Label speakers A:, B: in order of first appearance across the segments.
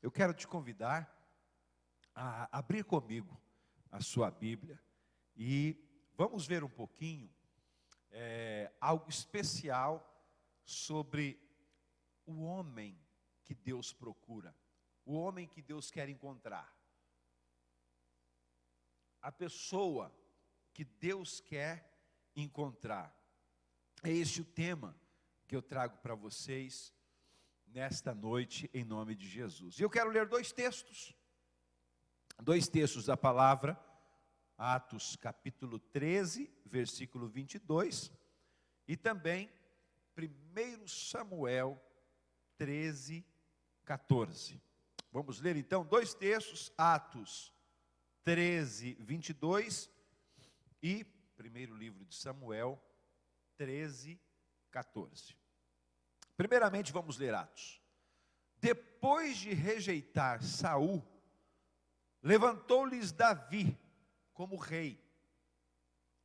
A: eu quero te convidar a abrir comigo a sua Bíblia e vamos ver um pouquinho é, algo especial sobre o homem que Deus procura, o homem que Deus quer encontrar, a pessoa que Deus quer encontrar. É este o tema que eu trago para vocês nesta noite, em nome de Jesus. E eu quero ler dois textos, dois textos da palavra, Atos capítulo 13, versículo 22, e também 1 Samuel 13, 14. Vamos ler então dois textos, Atos 13, 22 e primeiro livro de Samuel 13, 14. Primeiramente, vamos ler Atos. Depois de rejeitar Saul, levantou-lhes Davi como rei,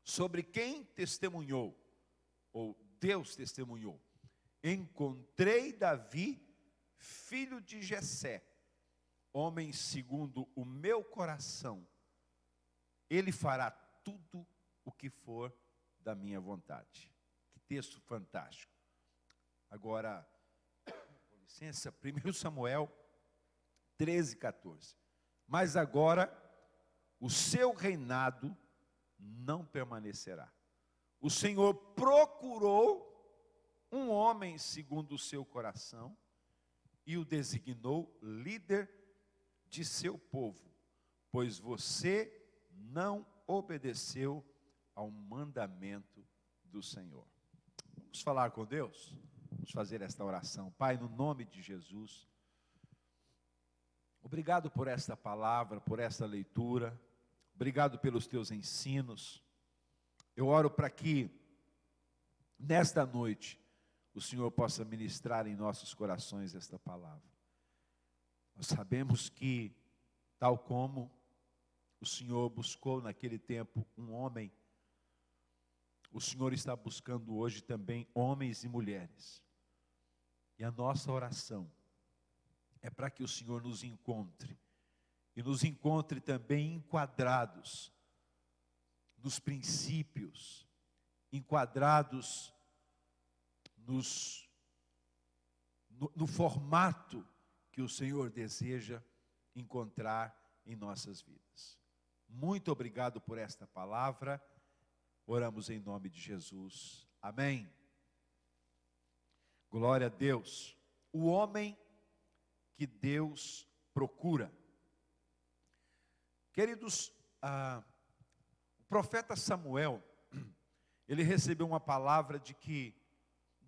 A: sobre quem testemunhou, ou Deus testemunhou. Encontrei Davi, filho de Jessé, homem segundo o meu coração. Ele fará tudo o que for da minha vontade. Que texto fantástico. Agora, com licença, 1 Samuel 13, 14. Mas agora, o seu reinado não permanecerá. O Senhor procurou um homem segundo o seu coração e o designou líder de seu povo, pois você não obedeceu ao mandamento do Senhor. Vamos falar com Deus? Vamos fazer esta oração. Pai, no nome de Jesus, obrigado por esta palavra, por esta leitura, obrigado pelos teus ensinos. Eu oro para que, nesta noite, o Senhor possa ministrar em nossos corações esta palavra. Nós sabemos que, tal como o Senhor buscou naquele tempo um homem, o Senhor está buscando hoje também homens e mulheres e a nossa oração é para que o Senhor nos encontre e nos encontre também enquadrados nos princípios, enquadrados nos, no, no formato que o Senhor deseja encontrar em nossas vidas. Muito obrigado por esta palavra. Oramos em nome de Jesus. Amém. Glória a Deus. O homem que Deus procura. Queridos, ah, o profeta Samuel, ele recebeu uma palavra de que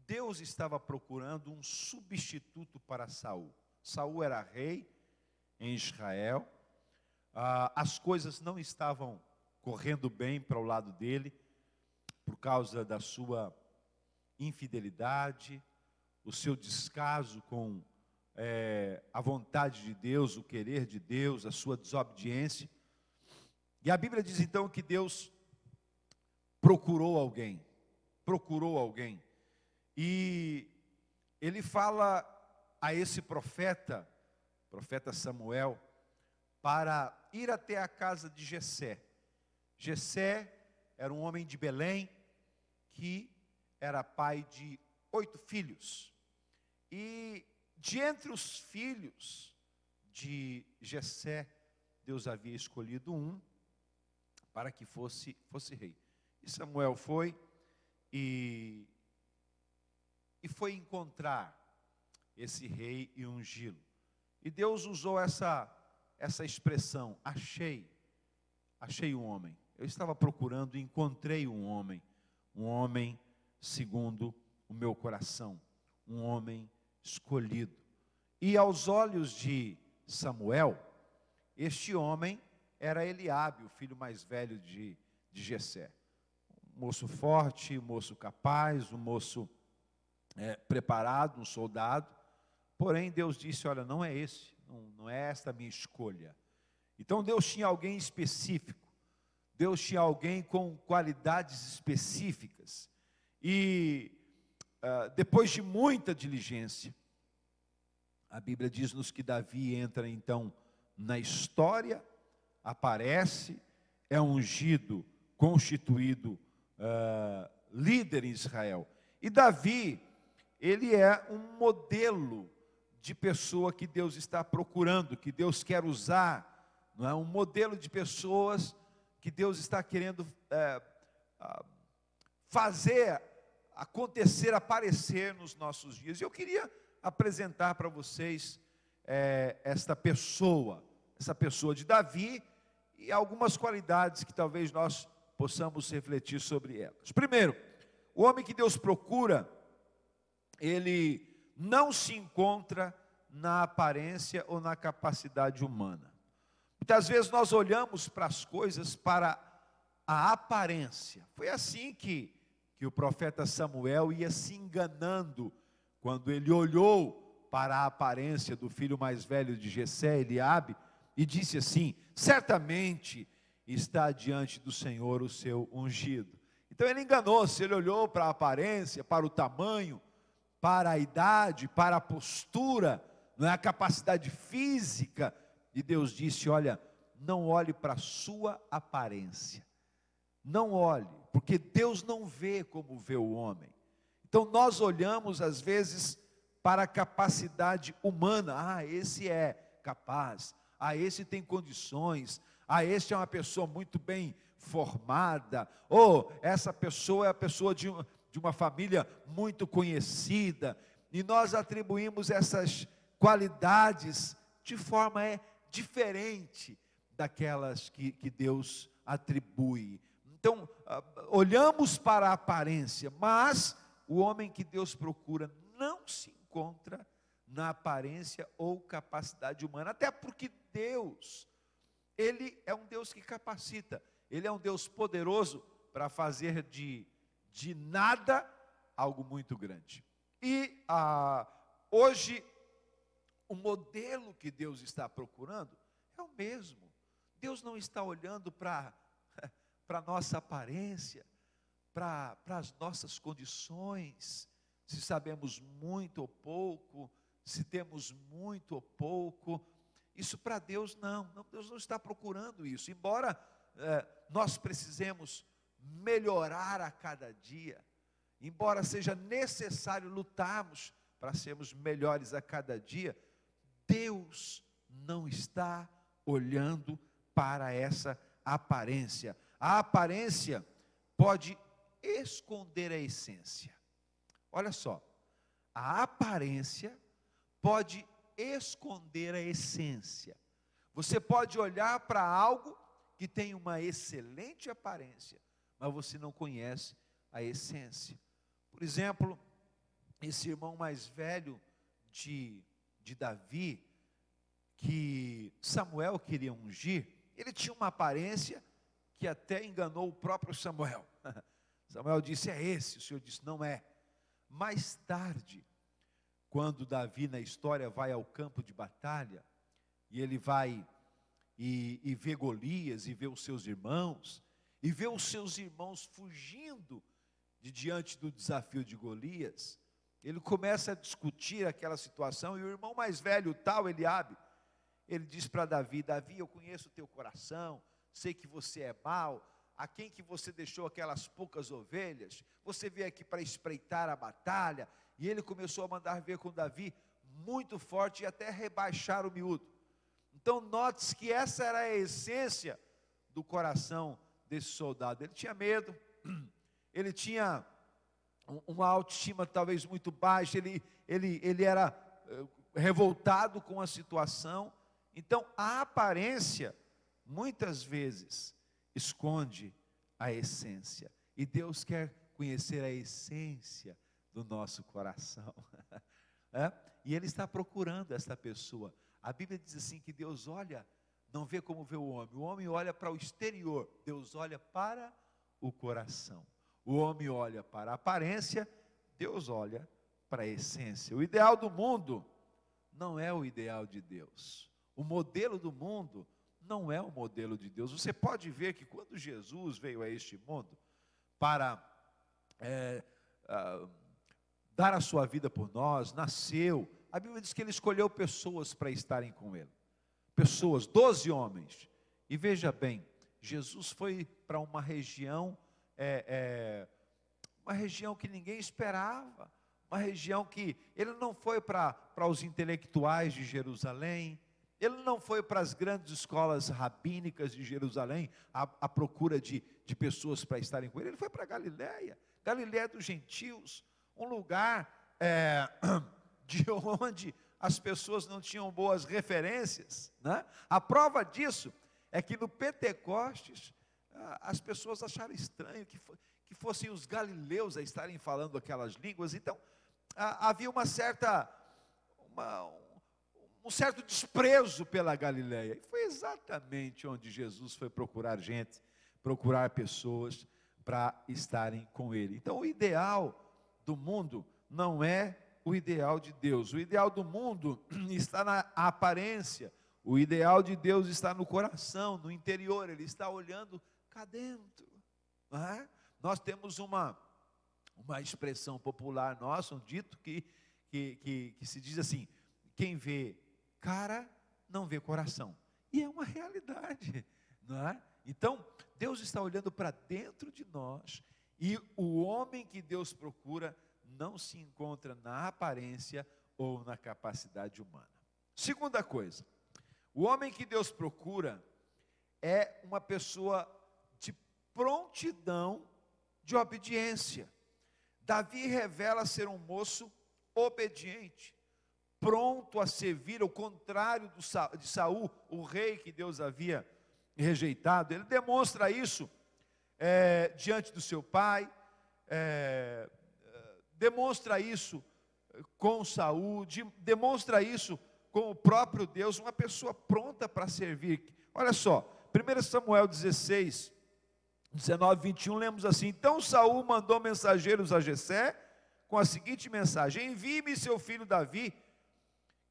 A: Deus estava procurando um substituto para Saul. Saul era rei em Israel, ah, as coisas não estavam correndo bem para o lado dele, por causa da sua infidelidade, o seu descaso com é, a vontade de Deus, o querer de Deus, a sua desobediência. E a Bíblia diz então que Deus procurou alguém, procurou alguém. E ele fala a esse profeta, profeta Samuel, para ir até a casa de Jessé. Jessé era um homem de Belém que era pai de oito filhos. E de entre os filhos de Jessé, Deus havia escolhido um para que fosse, fosse rei. E Samuel foi e, e foi encontrar esse rei e ungí-lo. E Deus usou essa, essa expressão, achei, achei um homem. Eu estava procurando e encontrei um homem, um homem segundo o meu coração, um homem escolhido. E aos olhos de Samuel, este homem era Eliabe, o filho mais velho de, de Jessé. Um moço forte, um moço capaz, um moço é, preparado, um soldado. Porém, Deus disse: Olha, não é esse, não, não é esta a minha escolha. Então, Deus tinha alguém específico, Deus tinha alguém com qualidades específicas. E ah, depois de muita diligência, A Bíblia diz-nos que Davi entra então na história, aparece, é ungido, constituído uh, líder em Israel. E Davi, ele é um modelo de pessoa que Deus está procurando, que Deus quer usar, não é? Um modelo de pessoas que Deus está querendo é, fazer acontecer, aparecer nos nossos dias. E eu queria apresentar para vocês é, esta pessoa, essa pessoa de Davi e algumas qualidades que talvez nós possamos refletir sobre elas. Primeiro, o homem que Deus procura, ele não se encontra na aparência ou na capacidade humana. Muitas vezes nós olhamos para as coisas para a aparência. Foi assim que, que o profeta Samuel ia se enganando quando ele olhou para a aparência do filho mais velho de Jessé, Eliabe, e disse assim: certamente está diante do Senhor o seu ungido. Então ele enganou-se, ele olhou para a aparência, para o tamanho, para a idade, para a postura, não é? A capacidade física, e Deus disse: Olha, não olhe para a sua aparência, não olhe, porque Deus não vê como vê o homem. Então nós olhamos às vezes para a capacidade humana, ah, esse é capaz, ah, esse tem condições, ah, esse é uma pessoa muito bem formada, ou essa pessoa é a pessoa de, de uma família muito conhecida, e nós atribuímos essas qualidades de forma é, diferente daquelas que, que Deus atribui. Então, ah, olhamos para a aparência, mas o homem que Deus procura não se encontra na aparência ou capacidade humana, até porque Deus ele é um Deus que capacita, Ele é um Deus poderoso para fazer de, de nada algo muito grande. E ah, hoje, o modelo que Deus está procurando é o mesmo. Deus não está olhando para a nossa aparência, para as nossas condições, se sabemos muito ou pouco, se temos muito ou pouco, isso para Deus não, não, Deus não está procurando isso. Embora é, nós precisemos melhorar a cada dia, embora seja necessário lutarmos para sermos melhores a cada dia, Deus não está olhando para essa aparência. A aparência pode esconder a essência. Olha só, a aparência pode esconder a essência. Você pode olhar para algo que tem uma excelente aparência, mas você não conhece a essência. Por exemplo, esse irmão mais velho de, de Davi, que Samuel queria ungir, ele tinha uma aparência que até enganou o próprio Samuel. Samuel disse: É esse. O Senhor disse: Não é. Mais tarde, quando Davi na história vai ao campo de batalha, e ele vai e, e vê Golias, e vê os seus irmãos, e vê os seus irmãos fugindo de diante do desafio de Golias, ele começa a discutir aquela situação, e o irmão mais velho, tal Eliabe, ele diz para Davi, Davi, eu conheço o teu coração, sei que você é mau, a quem que você deixou aquelas poucas ovelhas, você veio aqui para espreitar a batalha, e ele começou a mandar ver com Davi muito forte e até rebaixar o miúdo. Então, note que essa era a essência do coração desse soldado. Ele tinha medo, ele tinha uma autoestima talvez muito baixa, ele, ele, ele era eh, revoltado com a situação. Então, a aparência, muitas vezes, esconde a essência. E Deus quer conhecer a essência do nosso coração. É? E Ele está procurando esta pessoa. A Bíblia diz assim: que Deus olha, não vê como vê o homem, o homem olha para o exterior, Deus olha para o coração. O homem olha para a aparência, Deus olha para a essência. O ideal do mundo não é o ideal de Deus. O modelo do mundo não é o modelo de Deus. Você pode ver que quando Jesus veio a este mundo para é, dar a sua vida por nós, nasceu, a Bíblia diz que ele escolheu pessoas para estarem com ele. Pessoas, doze homens. E veja bem, Jesus foi para uma região, é, é, uma região que ninguém esperava, uma região que ele não foi para os intelectuais de Jerusalém, ele não foi para as grandes escolas rabínicas de Jerusalém à, à procura de, de pessoas para estarem com ele, ele foi para Galiléia, Galiléia dos gentios, um lugar é, de onde as pessoas não tinham boas referências. Né? A prova disso é que no Pentecostes as pessoas acharam estranho que, que fossem os galileus a estarem falando aquelas línguas. Então havia uma certa, uma, um certo desprezo pela Galileia. E foi exatamente onde Jesus foi procurar gente, procurar pessoas para estarem com ele. Então, o ideal do mundo não é o ideal de Deus. O ideal do mundo está na aparência. O ideal de Deus está no coração, no interior. Ele está olhando cá dentro. É? Nós temos uma, uma expressão popular nossa, um dito que, que, que, que se diz assim: quem vê cara não vê coração. E é uma realidade, não é? Então, Deus está olhando para dentro de nós e o homem que Deus procura não se encontra na aparência ou na capacidade humana. Segunda coisa, o homem que Deus procura é uma pessoa de prontidão de obediência. Davi revela ser um moço obediente pronto a servir, ao contrário de Saul, o rei que Deus havia rejeitado. Ele demonstra isso é, diante do seu pai, é, demonstra isso com Saul, de, demonstra isso com o próprio Deus, uma pessoa pronta para servir. Olha só, 1 Samuel 16, 19, 21, lemos assim: Então Saul mandou mensageiros a Jessé com a seguinte mensagem: Envie-me seu filho Davi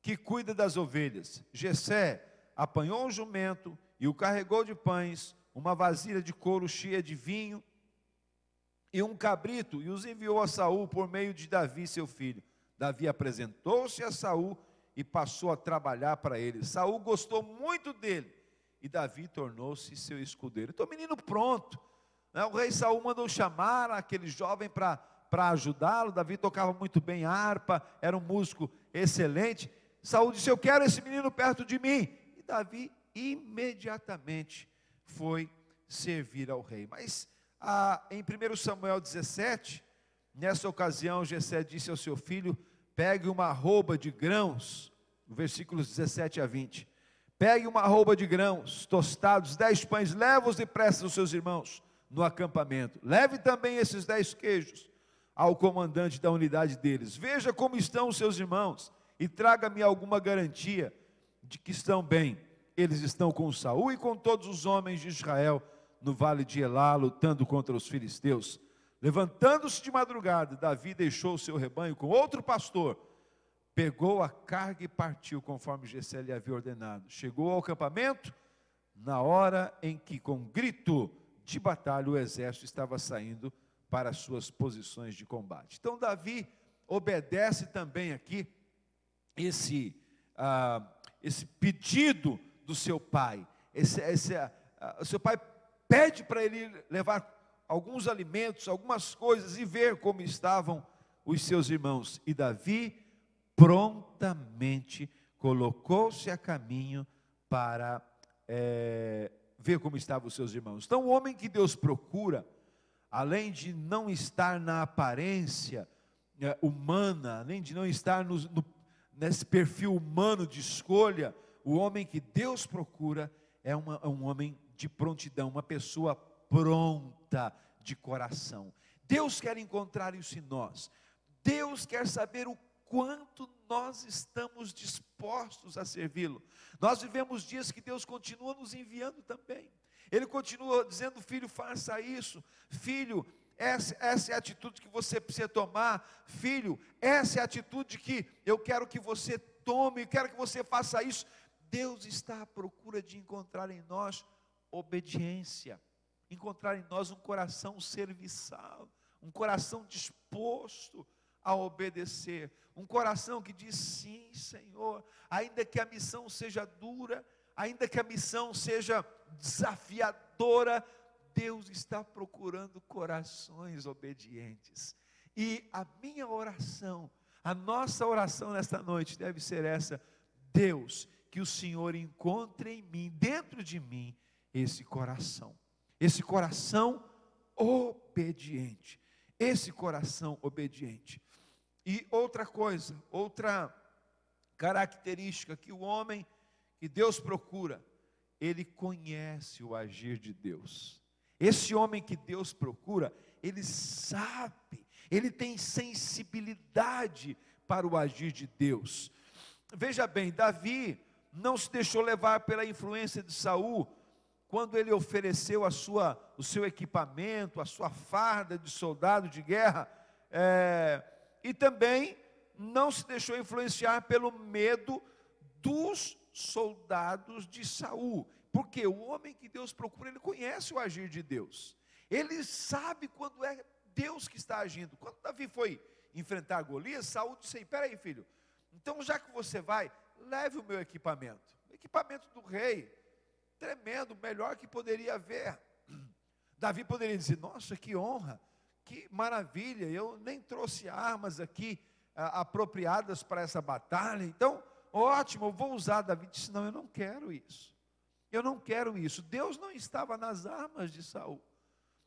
A: que cuida das ovelhas. Jessé apanhou um jumento e o carregou de pães, uma vasilha de couro cheia de vinho e um cabrito, e os enviou a Saul por meio de Davi, seu filho. Davi apresentou-se a Saul e passou a trabalhar para ele. Saul gostou muito dele e Davi tornou-se seu escudeiro. Então, menino pronto. Né? O rei Saul mandou chamar aquele jovem para ajudá-lo. Davi tocava muito bem harpa, era um músico excelente. Saul disse: Eu quero esse menino perto de mim. E Davi imediatamente foi servir ao rei. Mas em 1 Samuel 17, nessa ocasião, Jessé disse ao seu filho: Pegue uma roupa de grãos, versículos 17 a 20. Pegue uma roupa de grãos tostados, dez pães, leva-os depressa aos seus irmãos no acampamento. Leve também esses dez queijos ao comandante da unidade deles. Veja como estão os seus irmãos e traga-me alguma garantia de que estão bem. Eles estão com Saul e com todos os homens de Israel no vale de Elá, lutando contra os filisteus. Levantando-se de madrugada, Davi deixou o seu rebanho com outro pastor, pegou a carga e partiu, conforme Gessé lhe havia ordenado. Chegou ao acampamento na hora em que, com grito de batalha, o exército estava saindo para suas posições de combate. Então, Davi obedece também aqui esse, ah, esse pedido do seu pai. Esse, esse, ah, o seu pai pede para ele levar alguns alimentos, algumas coisas e ver como estavam os seus irmãos. E Davi prontamente colocou-se a caminho para é, ver como estavam os seus irmãos. Então, o homem que Deus procura, além de não estar na aparência é, humana, além de não estar no, no nesse perfil humano de escolha, o homem que Deus procura é, uma, é um homem de prontidão, uma pessoa pronta de coração. Deus quer encontrar isso em nós. Deus quer saber o quanto nós estamos dispostos a servi-lo. Nós vivemos dias que Deus continua nos enviando também. Ele continua dizendo: filho, faça isso, filho, essa, essa é a atitude que você precisa tomar, filho. Essa é a atitude que eu quero que você tome, eu quero que você faça isso. Deus está à procura de encontrar em nós obediência, encontrar em nós um coração serviçal, um coração disposto a obedecer, um coração que diz: sim, Senhor, ainda que a missão seja dura, ainda que a missão seja desafiadora, Deus está procurando corações obedientes. E a minha oração, a nossa oração nesta noite deve ser essa: Deus, que o Senhor encontre em mim, dentro de mim, esse coração, esse coração obediente, esse coração obediente. E outra coisa, outra característica que o homem que Deus procura, ele conhece o agir de Deus. Esse homem que Deus procura, ele sabe, ele tem sensibilidade para o agir de Deus. Veja bem, Davi não se deixou levar pela influência de Saul quando ele ofereceu a sua, o seu equipamento, a sua farda de soldado de guerra, é, e também não se deixou influenciar pelo medo dos soldados de Saul, porque o homem que Deus procura, ele conhece o agir de Deus, ele sabe quando é Deus que está agindo. Quando Davi foi enfrentar Golias, Saul disse: Espera aí, filho, então já que você vai, leve o meu equipamento, equipamento do rei, tremendo, melhor que poderia haver. Davi poderia dizer: Nossa, que honra, que maravilha, eu nem trouxe armas aqui ah, apropriadas para essa batalha, então, ótimo, eu vou usar. Davi disse: Não, eu não quero isso, eu não quero isso. Deus não estava nas armas de Saul.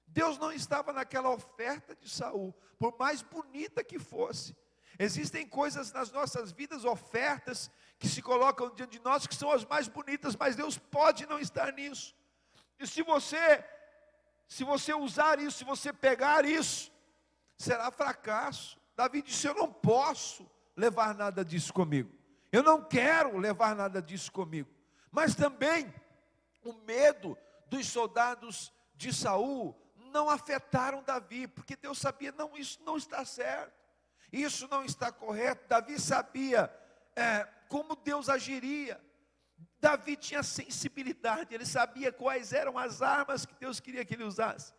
A: Deus não estava naquela oferta de Saul, por mais bonita que fosse. Existem coisas nas nossas vidas, ofertas, que se colocam diante de nós, que são as mais bonitas, mas Deus pode não estar nisso. E se você, se você usar isso, se você pegar isso, será fracasso. Davi disse: Eu não posso levar nada disso comigo. Eu não quero levar nada disso comigo. Mas também o medo dos soldados de Saul não afetaram Davi, porque Deus sabia, não, isso não está certo. Isso não está correto. Davi sabia é, como Deus agiria. Davi tinha sensibilidade, ele sabia quais eram as armas que Deus queria que ele usasse.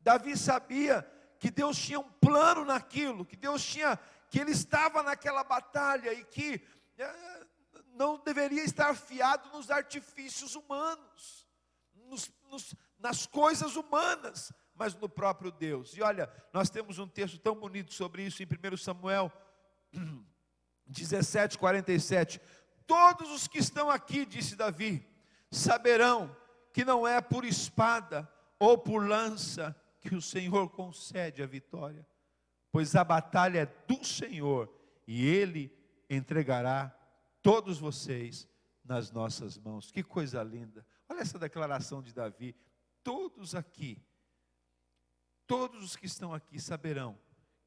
A: Davi sabia que Deus tinha um plano naquilo, que Deus tinha, que ele estava naquela batalha e que é, não deveria estar fiado nos artifícios humanos, nos, nos, nas coisas humanas, mas no próprio Deus. E olha, nós temos um texto tão bonito sobre isso em 1 Samuel 17, 47. Todos os que estão aqui, disse Davi, saberão que não é por espada ou por lança que o Senhor concede a vitória, pois a batalha é do Senhor e Ele entregará todos vocês nas nossas mãos. Que coisa linda! Olha essa declaração de Davi. Todos aqui Todos os que estão aqui saberão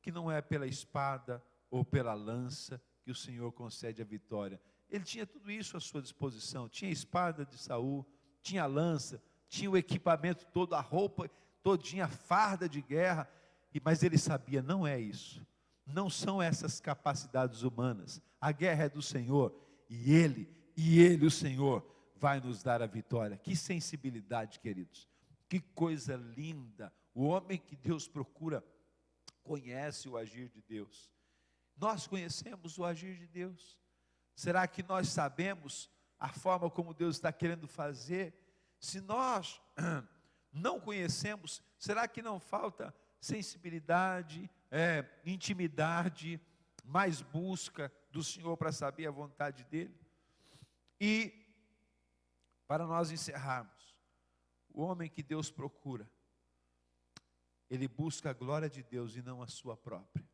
A: que não é pela espada ou pela lança que o Senhor concede a vitória. Ele tinha tudo isso à sua disposição. Tinha a espada de Saul, tinha a lança, tinha o equipamento todo, a roupa todinha, a farda de guerra, mas ele sabia, não é isso. Não são essas capacidades humanas. A guerra é do Senhor e ele, e ele, o Senhor, vai nos dar a vitória. Que sensibilidade, queridos. Que coisa linda o homem que Deus procura conhece o agir de Deus. Nós conhecemos o agir de Deus. Será que nós sabemos a forma como Deus está querendo fazer? Se nós não conhecemos, será que não falta sensibilidade, é, intimidade, mais busca do Senhor para saber a vontade dEle? E, para nós encerrarmos, o homem que Deus procura, ele busca a glória de Deus e não a sua própria.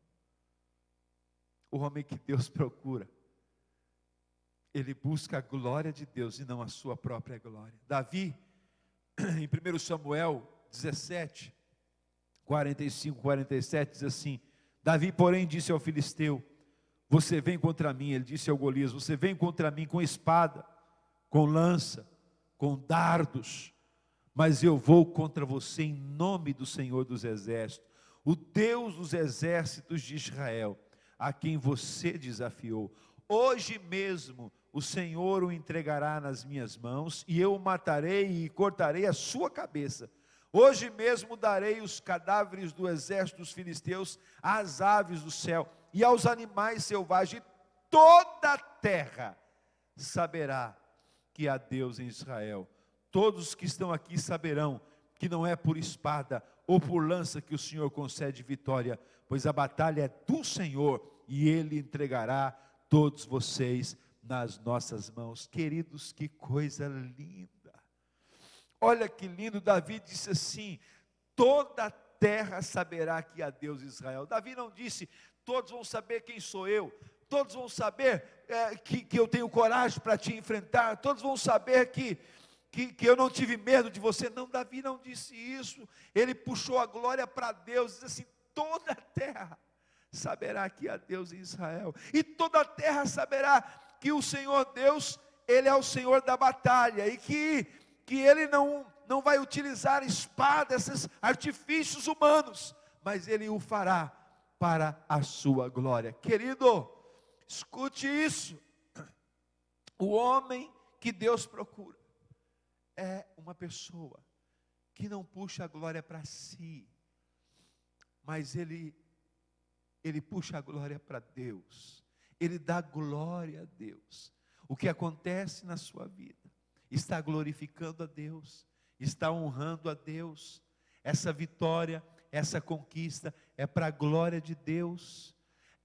A: O homem que Deus procura, ele busca a glória de Deus e não a sua própria glória. Davi, em 1 Samuel 17, 45, 47, diz assim: Davi, porém, disse ao filisteu: Você vem contra mim, ele disse ao Golias: Você vem contra mim com espada, com lança, com dardos mas eu vou contra você em nome do Senhor dos Exércitos, o Deus dos exércitos de Israel, a quem você desafiou. Hoje mesmo o Senhor o entregará nas minhas mãos, e eu o matarei e cortarei a sua cabeça. Hoje mesmo darei os cadáveres do exército dos filisteus às aves do céu e aos animais selvagens, toda a terra saberá que há Deus em Israel. Todos que estão aqui saberão que não é por espada ou por lança que o Senhor concede vitória, pois a batalha é do Senhor e Ele entregará todos vocês nas nossas mãos. Queridos, que coisa linda! Olha que lindo, Davi disse assim: toda a terra saberá que há Deus em Israel. Davi não disse, todos vão saber quem sou eu, todos vão saber é, que, que eu tenho coragem para te enfrentar, todos vão saber que, que, que, eu não tive medo de você. Não, Davi não disse isso, ele puxou a glória para Deus, disse assim: toda a terra saberá que há Deus em Israel, e toda a terra saberá que o Senhor Deus, Ele é o Senhor da batalha, e que, que Ele não, não vai utilizar espada, esses artifícios humanos, mas Ele o fará para a sua glória. Querido, escute isso. O homem que Deus procura é uma pessoa que não puxa a glória para si, mas ele ele puxa a glória para Deus. Ele dá glória a Deus. O que acontece na sua vida está glorificando a Deus, está honrando a Deus. Essa vitória, essa conquista é para a glória de Deus.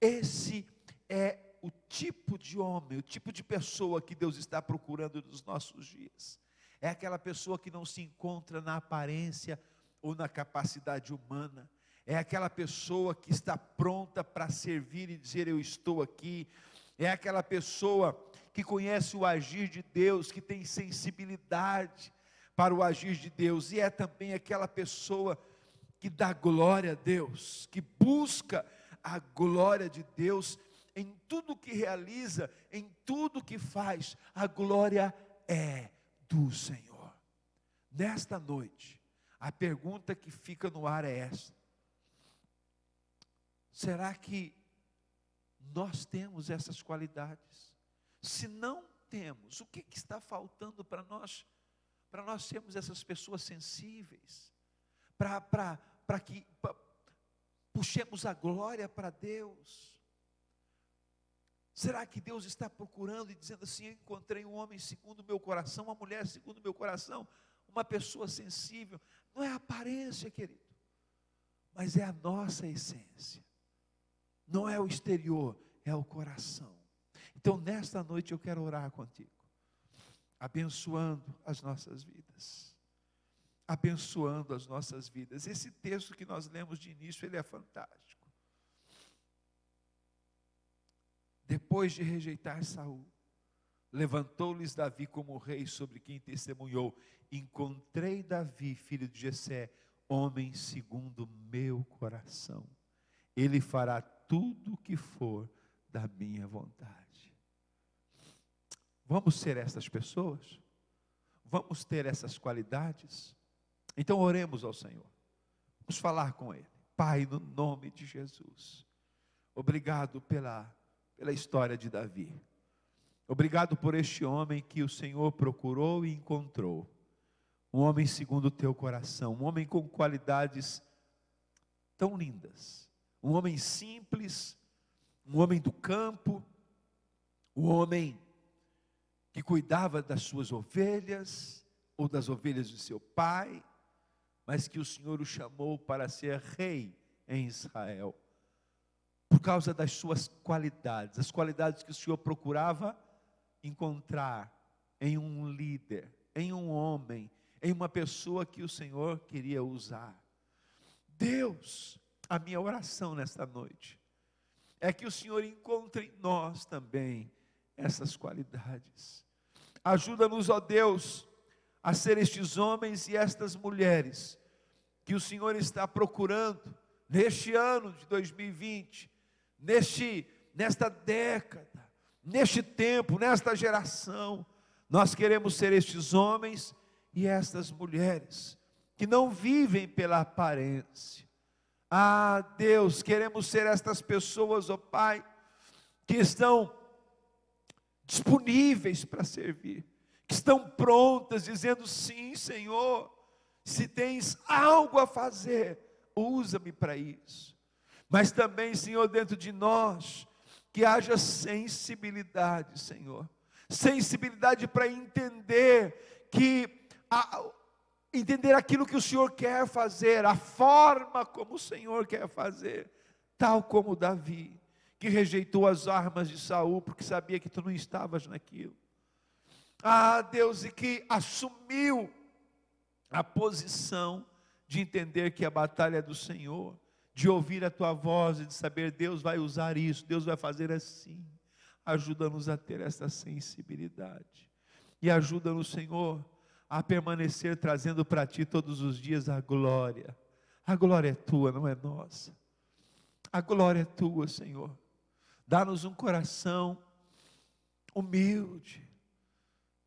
A: Esse é o tipo de homem, o tipo de pessoa que Deus está procurando nos nossos dias. É aquela pessoa que não se encontra na aparência ou na capacidade humana, é aquela pessoa que está pronta para servir e dizer: Eu estou aqui, é aquela pessoa que conhece o agir de Deus, que tem sensibilidade para o agir de Deus, e é também aquela pessoa que dá glória a Deus, que busca a glória de Deus em tudo que realiza, em tudo que faz, a glória é do Senhor. Nesta noite, a pergunta que fica no ar é esta: Será que nós temos essas qualidades? Se não temos, o que, que está faltando para nós? Para nós sermos essas pessoas sensíveis, para que pra, puxemos a glória para Deus. Será que Deus está procurando e dizendo assim: Eu encontrei um homem segundo o meu coração, uma mulher segundo o meu coração, uma pessoa sensível? Não é a aparência, querido, mas é a nossa essência. Não é o exterior, é o coração. Então, nesta noite eu quero orar contigo, abençoando as nossas vidas. Abençoando as nossas vidas. Esse texto que nós lemos de início, ele é fantástico. Depois de rejeitar Saul, levantou-lhes Davi como rei sobre quem testemunhou: Encontrei Davi, filho de Jessé, homem segundo meu coração. Ele fará tudo que for da minha vontade. Vamos ser essas pessoas? Vamos ter essas qualidades? Então oremos ao Senhor. Vamos falar com Ele. Pai, no nome de Jesus. Obrigado pela, pela história de Davi. Obrigado por este homem que o Senhor procurou e encontrou. Um homem segundo o teu coração, um homem com qualidades tão lindas um homem simples, um homem do campo, um homem que cuidava das suas ovelhas ou das ovelhas de seu pai, mas que o Senhor o chamou para ser rei em Israel, por causa das suas qualidades, as qualidades que o Senhor procurava encontrar em um líder, em um homem, em uma pessoa que o Senhor queria usar. Deus a minha oração nesta noite é que o Senhor encontre em nós também essas qualidades. Ajuda-nos, ó Deus, a ser estes homens e estas mulheres que o Senhor está procurando neste ano de 2020, neste nesta década, neste tempo, nesta geração. Nós queremos ser estes homens e estas mulheres que não vivem pela aparência, ah, Deus, queremos ser estas pessoas, ó Pai, que estão disponíveis para servir, que estão prontas, dizendo: sim, Senhor, se tens algo a fazer, usa-me para isso. mas também, Senhor, dentro de nós, que haja sensibilidade, Senhor. Sensibilidade para entender que a, entender aquilo que o Senhor quer fazer, a forma como o Senhor quer fazer, tal como Davi, que rejeitou as armas de Saul porque sabia que tu não estavas naquilo. Ah, Deus, e que assumiu a posição de entender que a batalha é do Senhor de ouvir a tua voz e de saber Deus vai usar isso, Deus vai fazer assim. Ajuda-nos a ter essa sensibilidade. E ajuda-nos, Senhor, a permanecer trazendo para ti todos os dias a glória. A glória é tua, não é nossa. A glória é tua, Senhor. Dá-nos um coração humilde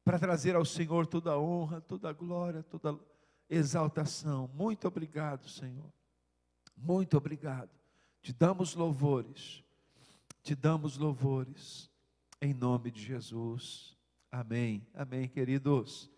A: para trazer ao Senhor toda a honra, toda a glória, toda a exaltação. Muito obrigado, Senhor. Muito obrigado. Te damos louvores. Te damos louvores. Em nome de Jesus. Amém. Amém, queridos.